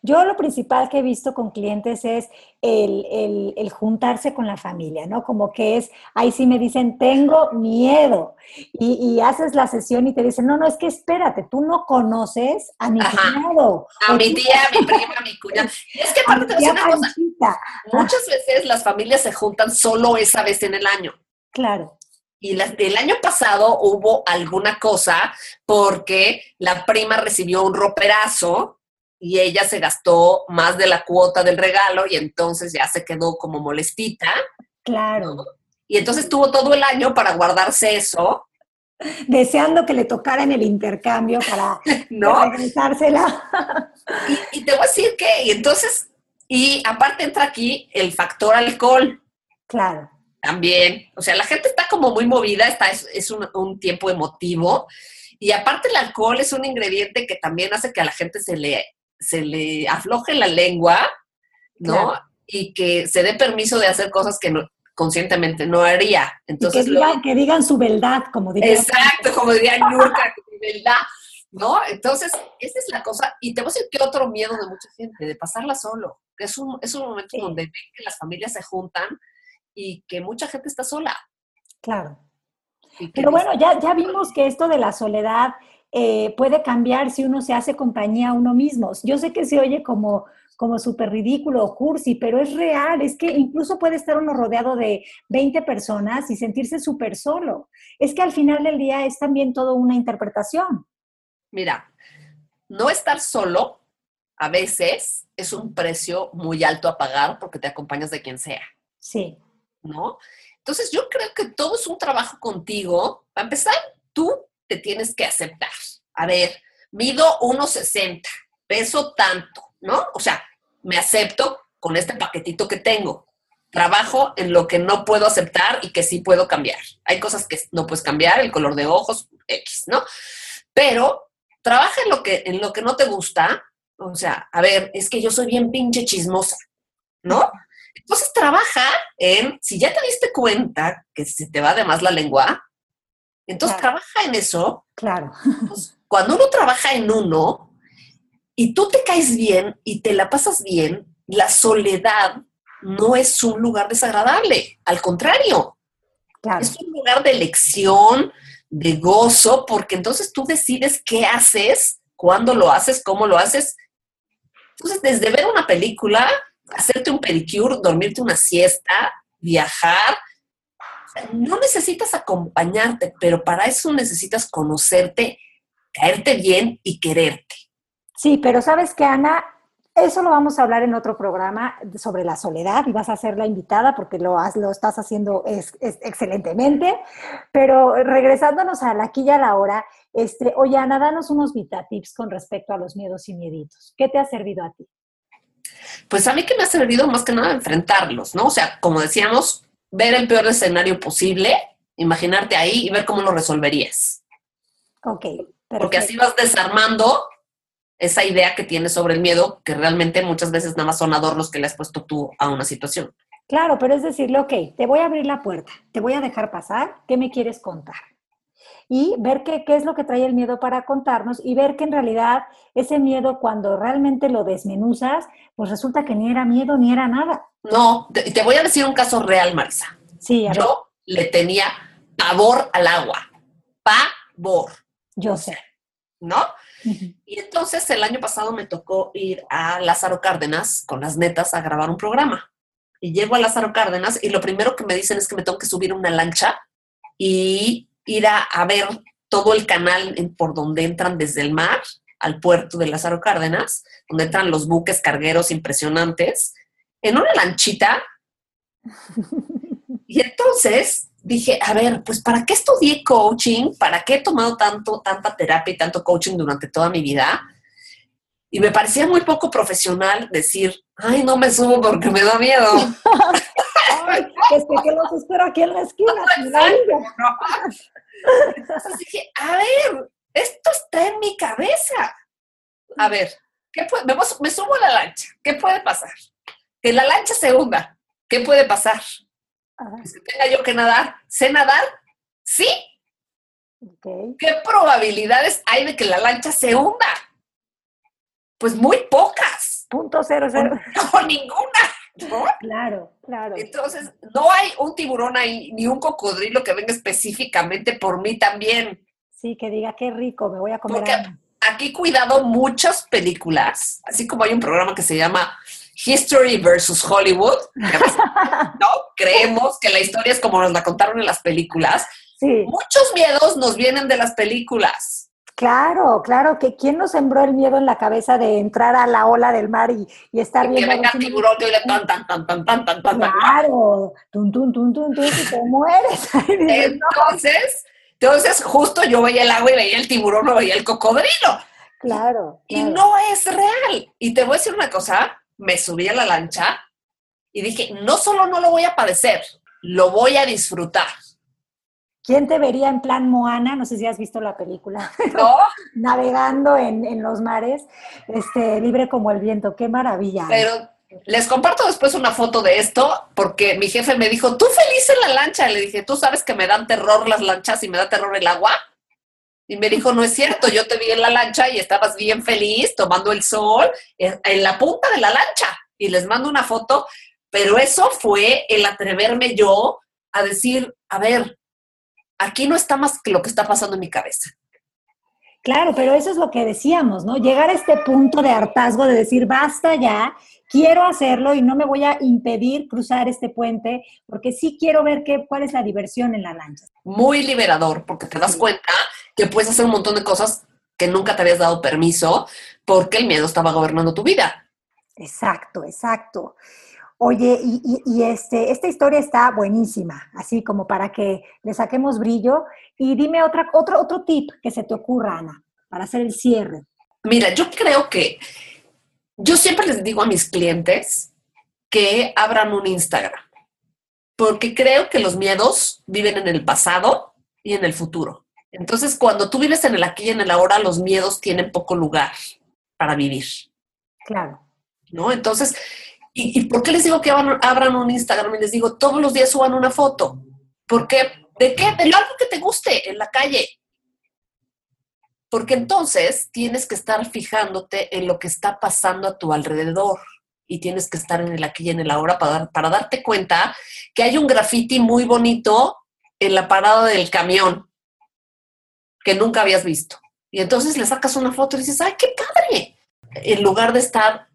Yo lo principal que he visto con clientes es el, juntarse con la familia, ¿no? Como que es, ahí sí me dicen, tengo miedo. Y, haces la sesión y te dicen, no, no, es que espérate, tú no conoces a mi cuñado. A mi tía, a mi prima, a mi cuñada. Es que aparte te una cosa, muchas veces las familias se juntan solo esa vez en el año. Claro. Y el año pasado hubo alguna cosa porque la prima recibió un roperazo y ella se gastó más de la cuota del regalo y entonces ya se quedó como molestita. Claro. Y entonces tuvo todo el año para guardarse eso. Deseando que le tocara en el intercambio para, ¿No? regresársela. y, te voy a decir que, y entonces, y aparte entra aquí el factor alcohol. Claro. También, o sea, la gente está como muy movida, está, es, un, un tiempo emotivo. Y aparte el alcohol es un ingrediente que también hace que a la gente se le se le afloje la lengua, ¿no? Y que se dé permiso de hacer cosas que conscientemente no haría. Entonces, que, digan, que digan su verdad, como diría. Exacto, como diría Nurka, su verdad, ¿no? Entonces, esa es la cosa. Y te voy a decir que otro miedo de mucha gente, de pasarla solo. Es un, es un momento donde ven que las familias se juntan y que mucha gente está sola. Claro. Pero bueno, ya, ya vimos que esto de la soledad eh, puede cambiar si uno se hace compañía a uno mismo. Yo sé que se oye como, como súper ridículo o cursi, pero es real. Es que incluso puede estar uno rodeado de 20 personas y sentirse súper solo. Es que al final del día es también todo una interpretación. Mira, no estar solo a veces es un precio muy alto a pagar porque te acompañas de quien sea. Sí. ¿No? Entonces yo creo que todo es un trabajo contigo. Para empezar, tú te tienes que aceptar. A ver, mido 1,60, peso tanto, ¿no? O sea, me acepto con este paquetito que tengo. Trabajo en lo que no puedo aceptar y que sí puedo cambiar. Hay cosas que no puedes cambiar, el color de ojos, X, ¿no? Pero trabaja en lo que, en lo que no te gusta. O sea, a ver, es que yo soy bien pinche chismosa, ¿no? Entonces trabaja en, si ya te diste cuenta que se te va de más la lengua, entonces trabaja en eso. Claro. cuando uno trabaja en uno y tú te caes bien y te la pasas bien, la soledad no es un lugar desagradable, al contrario. Es un lugar de elección, de gozo, porque entonces tú decides qué haces, cuándo lo haces, cómo lo haces. Entonces, desde ver una película, hacerte un pedicure, dormirte una siesta, viajar, no necesitas acompañarte, pero para eso necesitas conocerte, caerte bien y quererte. Sí, pero sabes que Ana, eso lo vamos a hablar en otro programa sobre la soledad y vas a ser la invitada porque lo, lo estás haciendo excelentemente. Pero regresándonos a la aquí y a la hora, este, oye Ana, danos unos Vita Tips con respecto a los miedos y mieditos. ¿Qué te ha servido a ti? Pues a mí que me ha servido más que nada enfrentarlos, ¿no? O sea, como decíamos, ver el peor escenario posible, imaginarte ahí y ver cómo lo resolverías. Ok. Porque así vas desarmando esa idea que tienes sobre el miedo, que realmente muchas veces nada más son adornos que le has puesto tú a una situación. Claro, pero es decirle, ok, te voy a abrir la puerta, te voy a dejar pasar, ¿qué me quieres contar? Y ver qué, qué es lo que trae el miedo para contarnos y ver que en realidad ese miedo cuando realmente lo desmenuzas, pues resulta que ni era miedo ni era nada. No, te, te voy a decir un caso real, Marisa. Sí, Yo le tenía pavor al agua. Pavor. Yo sé. ¿No? Y entonces el año pasado me tocó ir a Lázaro Cárdenas con las netas a grabar un programa. Y llego a Lázaro Cárdenas y lo primero que me dicen es que me tengo que subir una lancha y ir a, ver todo el canal por donde entran desde el mar al puerto de Lázaro Cárdenas, donde entran los buques cargueros impresionantes, en una lanchita. Y entonces dije, a ver, pues ¿para qué estudié coaching? ¿Para qué he tomado tanto, tanta terapia y tanto coaching durante toda mi vida? Y me parecía muy poco profesional decir, ay, no me subo porque me da miedo. es que, los espero aquí en la esquina. Entonces dije, a ver, esto está en mi cabeza. A ver, ¿qué puede? Me, subo a la lancha. ¿Qué puede pasar? Que la lancha se hunda. ¿Qué puede pasar? que tenga yo que nadar. ¿Sé nadar? Sí. ¿Qué probabilidades hay de que la lancha se hunda? Pues muy pocas. punto cero cero. No, ninguna. Claro, claro. Entonces, no hay un tiburón ahí, ni un cocodrilo que venga específicamente por mí también. Sí, que diga qué rico, me voy a comer. Porque aquí cuidado muchas películas, así como hay un programa que se llama History versus Hollywood, ¿no? Creemos que la historia es como nos la contaron en las películas. Sí. Muchos miedos nos vienen de las películas. Claro, claro, que quién nos sembró el miedo en la cabeza de entrar a la ola del mar y, y estar Y viendo. que venga tiburón y le tan, tan, tan, tan, tan, tan, tan, tan. Claro, tum, tum, tum, tum, tum, y te mueres. Entonces, entonces justo yo veía el agua y veía el tiburón, no veía el cocodrilo. claro, Y claro. no es real. Y te voy a decir una cosa, me subí a la lancha y dije, no solo no lo voy a padecer, lo voy a disfrutar. ¿Quién te vería en plan Moana? No sé si has visto la película. ¿No? Navegando en, en los mares, este, libre como el viento. Qué maravilla. Pero les comparto después una foto de esto porque mi jefe me dijo, tú feliz en la lancha. Le dije, tú sabes que me dan terror las lanchas y me da terror el agua. Y me dijo, no es cierto, yo te vi en la lancha y estabas bien feliz tomando el sol en en la punta de la lancha. Y les mando una foto, pero eso fue el atreverme yo a decir, a ver, aquí no está más que lo que está pasando en mi cabeza. Claro, pero eso es lo que decíamos, ¿no? Llegar a este punto de hartazgo de decir, basta ya, quiero hacerlo y no me voy a impedir cruzar este puente, porque sí quiero ver qué, cuál es la diversión en la lancha. muy liberador porque te das cuenta que puedes hacer un montón de cosas que nunca te habías dado permiso porque el miedo estaba gobernando tu vida. Exacto, exacto. Oye, y, y- y este, esta historia está buenísima, así como para que le saquemos brillo. Y dime otra, otro, otro tip que se te ocurra, Ana, para hacer el cierre. Mira, yo creo que yo siempre les digo a mis clientes que abran un Instagram porque creo que los miedos viven en el pasado y en el futuro. Entonces, cuando tú vives en el aquí y en el ahora, los miedos tienen poco lugar para vivir. Claro. ¿no? Entonces, ¿y, por qué les digo que abran, un Instagram? Y les digo, todos los días suban una foto. ¿Por qué? ¿De qué? De algo que te guste en la calle. Porque entonces tienes que estar fijándote en lo que está pasando a tu alrededor y tienes que estar en el aquí y en el ahora para, para darte cuenta que hay un graffiti muy bonito en la parada del camión que nunca habías visto. Y entonces le sacas una foto y dices, ¡ay, qué padre! En lugar de estar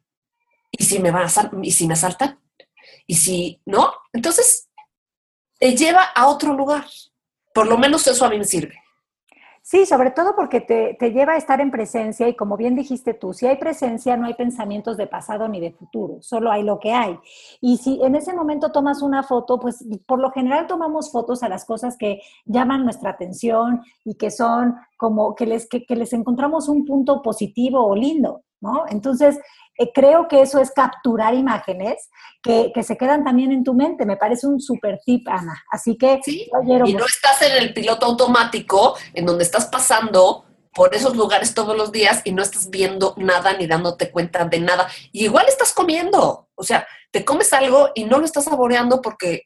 ¿y si me van a y si me asaltan? ¿Y si no? Entonces, te lleva a otro lugar. Por lo menos eso a mí me sirve. Sí, sobre todo porque te, te lleva a estar en presencia y como bien dijiste tú, si hay presencia no hay pensamientos de pasado ni de futuro, solo hay lo que hay. Y si en ese momento tomas una foto, pues por lo general tomamos fotos a las cosas que llaman nuestra atención y que son como que les, que, que les encontramos un punto positivo o lindo, ¿no? Entonces, eh, creo que eso es capturar imágenes que, que se quedan también en tu mente. Me parece un super tip, Ana. Así que, Sí, oyeron, Y no estás en el piloto automático en donde estás pasando por esos lugares todos los días y no estás viendo nada ni dándote cuenta de nada. Y igual estás comiendo. O sea, te comes algo y no lo estás saboreando porque,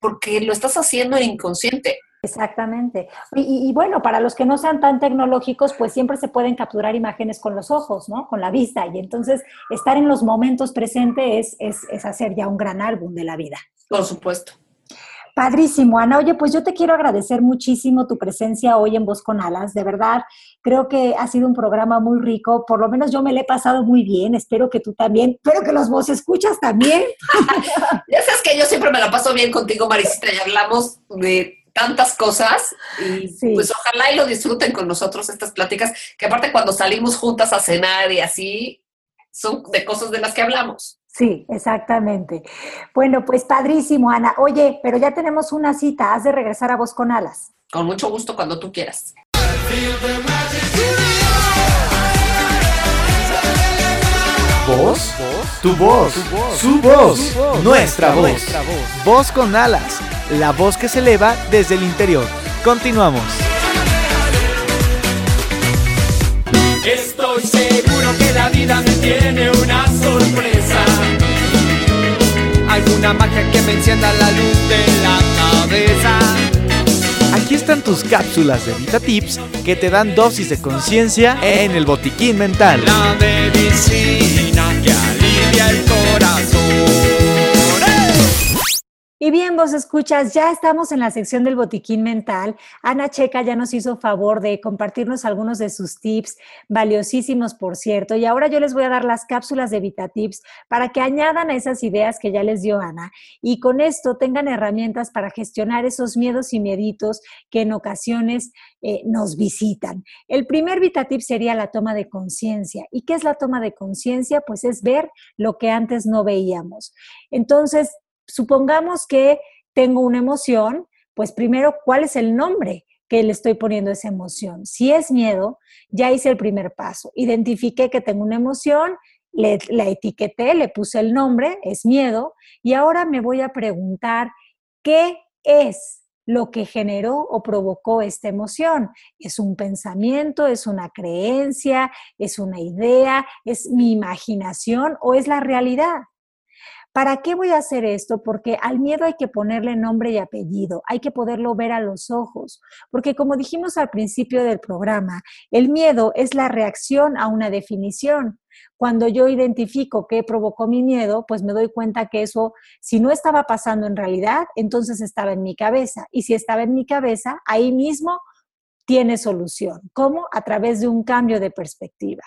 porque lo estás haciendo en inconsciente. Exactamente. Y, bueno, para los que no sean tan tecnológicos, pues siempre se pueden capturar imágenes con los ojos, ¿no? Con la vista. Y entonces estar en los momentos presentes es, es, es hacer ya un gran álbum de la vida. Por supuesto. Padrísimo, Ana. Oye, pues yo te quiero agradecer muchísimo tu presencia hoy en Voz con Alas. De verdad, creo que ha sido un programa muy rico. Por lo menos yo me lo he pasado muy bien. Espero que tú también. Espero que los vos escuchas también. Ya sabes que yo siempre me la paso bien contigo, Marisita, y hablamos de tantas cosas y Sí. pues ojalá y lo disfruten con nosotros estas pláticas, que aparte cuando salimos juntas a cenar y así, son de cosas de las que hablamos. Sí, exactamente. Bueno, pues padrísimo, Ana. Oye, pero ya tenemos una cita. Has de regresar a Voz con Alas. Con mucho gusto cuando tú quieras. ¿Voz? Tu voz, su voz, nuestra voz. Voz con alas, la voz que se eleva desde el interior. Continuamos. Estoy seguro que la vida me tiene una sorpresa. Alguna magia que me encienda la luz de la cabeza. Aquí están tus cápsulas de VitaTips que te dan dosis de conciencia en el botiquín mental. La medicina que alivia el Y bien, vos escuchas, ya estamos en la sección del botiquín mental. Ana Checa ya nos hizo favor de compartirnos algunos de sus tips, valiosísimos por cierto. Y ahora yo les voy a dar las cápsulas de VitaTips para que añadan a esas ideas que ya les dio Ana. Y con esto tengan herramientas para gestionar esos miedos y mieditos que en ocasiones eh, nos visitan. El primer VitaTip sería la toma de conciencia. ¿Y qué es la toma de conciencia? Pues es ver lo que antes no veíamos. Entonces, supongamos que tengo una emoción, pues primero, ¿cuál es el nombre que le estoy poniendo a esa emoción? Si es miedo, ya hice el primer paso. Identifiqué que tengo una emoción, la etiqueté, le puse el nombre, es miedo, y ahora me voy a preguntar, ¿qué es lo que generó o provocó esta emoción? ¿Es un pensamiento, es una creencia, es una idea, es mi imaginación o es la realidad? ¿Para qué voy a hacer esto? Porque al miedo hay que ponerle nombre y apellido, hay que poderlo ver a los ojos, porque como dijimos al principio del programa, el miedo es la reacción a una definición. Cuando yo identifico qué provocó mi miedo, pues me doy cuenta que eso, si no estaba pasando en realidad, entonces estaba en mi cabeza. Y si estaba en mi cabeza, ahí mismo tiene solución. ¿Cómo? A través de un cambio de perspectiva.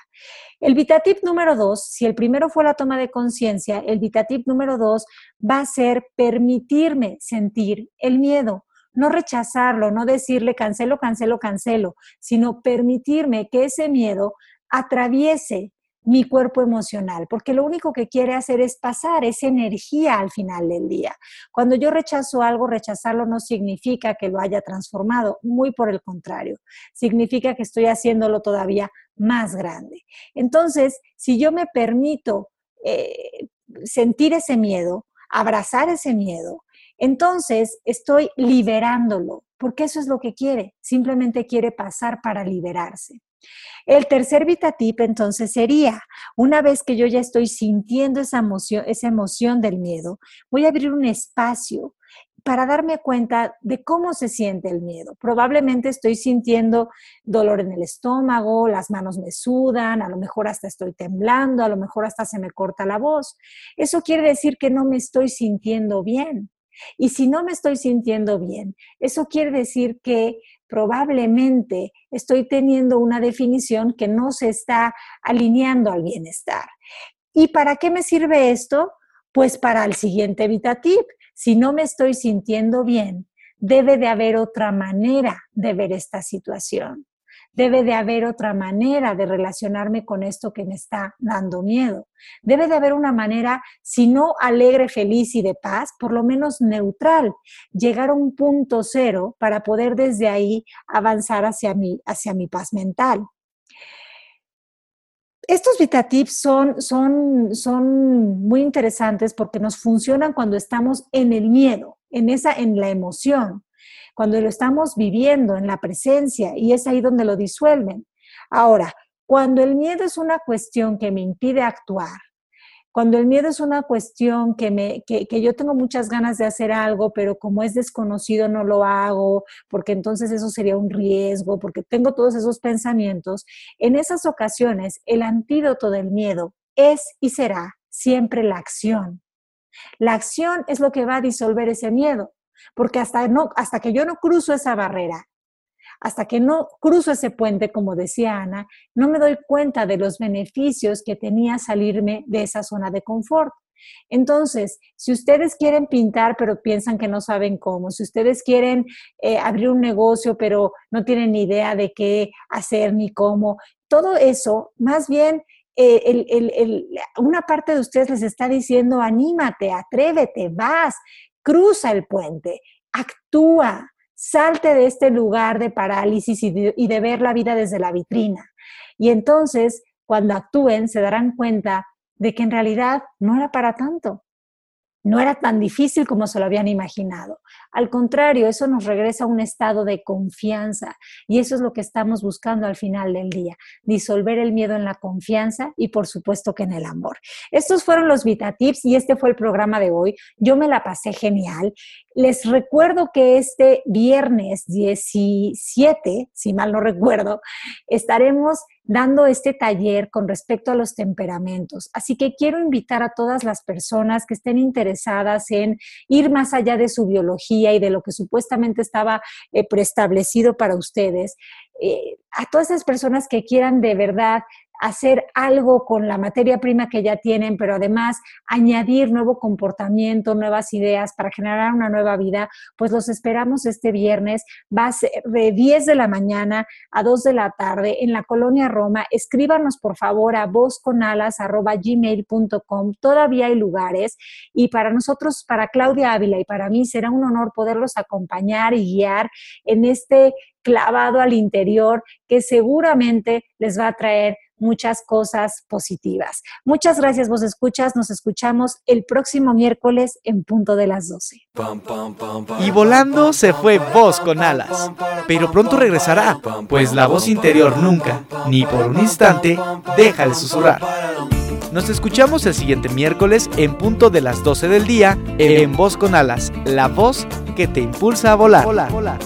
El VitaTip número dos, si el primero fue la toma de conciencia, el VitaTip número dos va a ser permitirme sentir el miedo. No rechazarlo, no decirle cancelo, cancelo, cancelo, sino permitirme que ese miedo atraviese mi cuerpo emocional, porque lo único que quiere hacer es pasar esa energía al final del día. Cuando yo rechazo algo, rechazarlo no significa que lo haya transformado, muy por el contrario, significa que estoy haciéndolo todavía más grande. Entonces, si yo me permito eh, sentir ese miedo, abrazar ese miedo, entonces estoy liberándolo, porque eso es lo que quiere, simplemente quiere pasar para liberarse. El tercer VitaTip entonces sería, una vez que yo ya estoy sintiendo esa emoción, esa emoción del miedo, voy a abrir un espacio para darme cuenta de cómo se siente el miedo. Probablemente estoy sintiendo dolor en el estómago, las manos me sudan, a lo mejor hasta estoy temblando, a lo mejor hasta se me corta la voz. Eso quiere decir que no me estoy sintiendo bien. Y si no me estoy sintiendo bien, eso quiere decir que probablemente estoy teniendo una definición que no se está alineando al bienestar. ¿Y para qué me sirve esto? Pues para el siguiente VitaTip. Si no me estoy sintiendo bien, debe de haber otra manera de ver esta situación. Debe de haber otra manera de relacionarme con esto que me está dando miedo. Debe de haber una manera, si no alegre, feliz y de paz, por lo menos neutral, llegar a un punto cero para poder desde ahí avanzar hacia mi, hacia mi paz mental. Estos VitaTips son, son, son muy interesantes porque nos funcionan cuando estamos en el miedo, en, esa, en la emoción cuando lo estamos viviendo en la presencia y es ahí donde lo disuelven. Ahora, cuando el miedo es una cuestión que me impide actuar, cuando el miedo es una cuestión que, me, que, que, yo tengo muchas ganas de hacer algo, pero como es desconocido no lo hago, porque entonces eso sería un riesgo, porque tengo todos esos pensamientos, en esas ocasiones el antídoto del miedo es y será siempre la acción. La acción es lo que va a disolver ese miedo porque hasta, no, hasta que yo no cruzo esa barrera, hasta que no cruzo ese puente, como decía Ana, no me doy cuenta de los beneficios que tenía salirme de esa zona de confort. Entonces, si ustedes quieren pintar, pero piensan que no saben cómo, si ustedes quieren eh, abrir un negocio, pero no tienen ni idea de qué hacer ni cómo, todo eso, más bien, eh, una parte de ustedes les está diciendo, anímate, atrévete, vas, cruza el puente, actúa, salte de este lugar de parálisis y de, ver la vida desde la vitrina. Y entonces, cuando actúen, se darán cuenta de que en realidad no era para tanto, no era tan difícil como se lo habían imaginado. Al contrario, eso nos regresa a un estado de confianza y eso es lo que estamos buscando al final del día, disolver el miedo en la confianza y por supuesto que en el amor. Estos fueron los Vita Tips y este fue el programa de hoy. Yo me la pasé genial. Les recuerdo que este viernes 17, si mal no recuerdo, estaremos dando este taller con respecto a los temperamentos. Así que quiero invitar a todas las personas que estén interesadas en ir más allá de su biología y de lo que supuestamente estaba eh, preestablecido para ustedes, eh, a todas esas personas que quieran de verdad hacer algo con la materia prima que ya tienen, pero además añadir nuevo comportamiento, nuevas ideas para generar una nueva vida, pues los esperamos este viernes. Va a ser de 10 de la mañana a 2 de la tarde en la colonia Roma. Escríbanos por favor a vozconalas.gmail.com. Todavía hay lugares y para nosotros, para Claudia Ávila y para mí será un honor poderlos acompañar y guiar en este clavado al interior que seguramente les va a traer muchas cosas positivas. Muchas gracias, vos escuchas. Nos escuchamos el próximo miércoles en punto de las 12. Y volando se fue voz con alas, pero pronto regresará, pues la voz interior nunca, ni por un instante, deja de susurrar. Nos escuchamos el siguiente miércoles en punto de las 12 del día en Voz con Alas, la voz que te impulsa a volar. volar.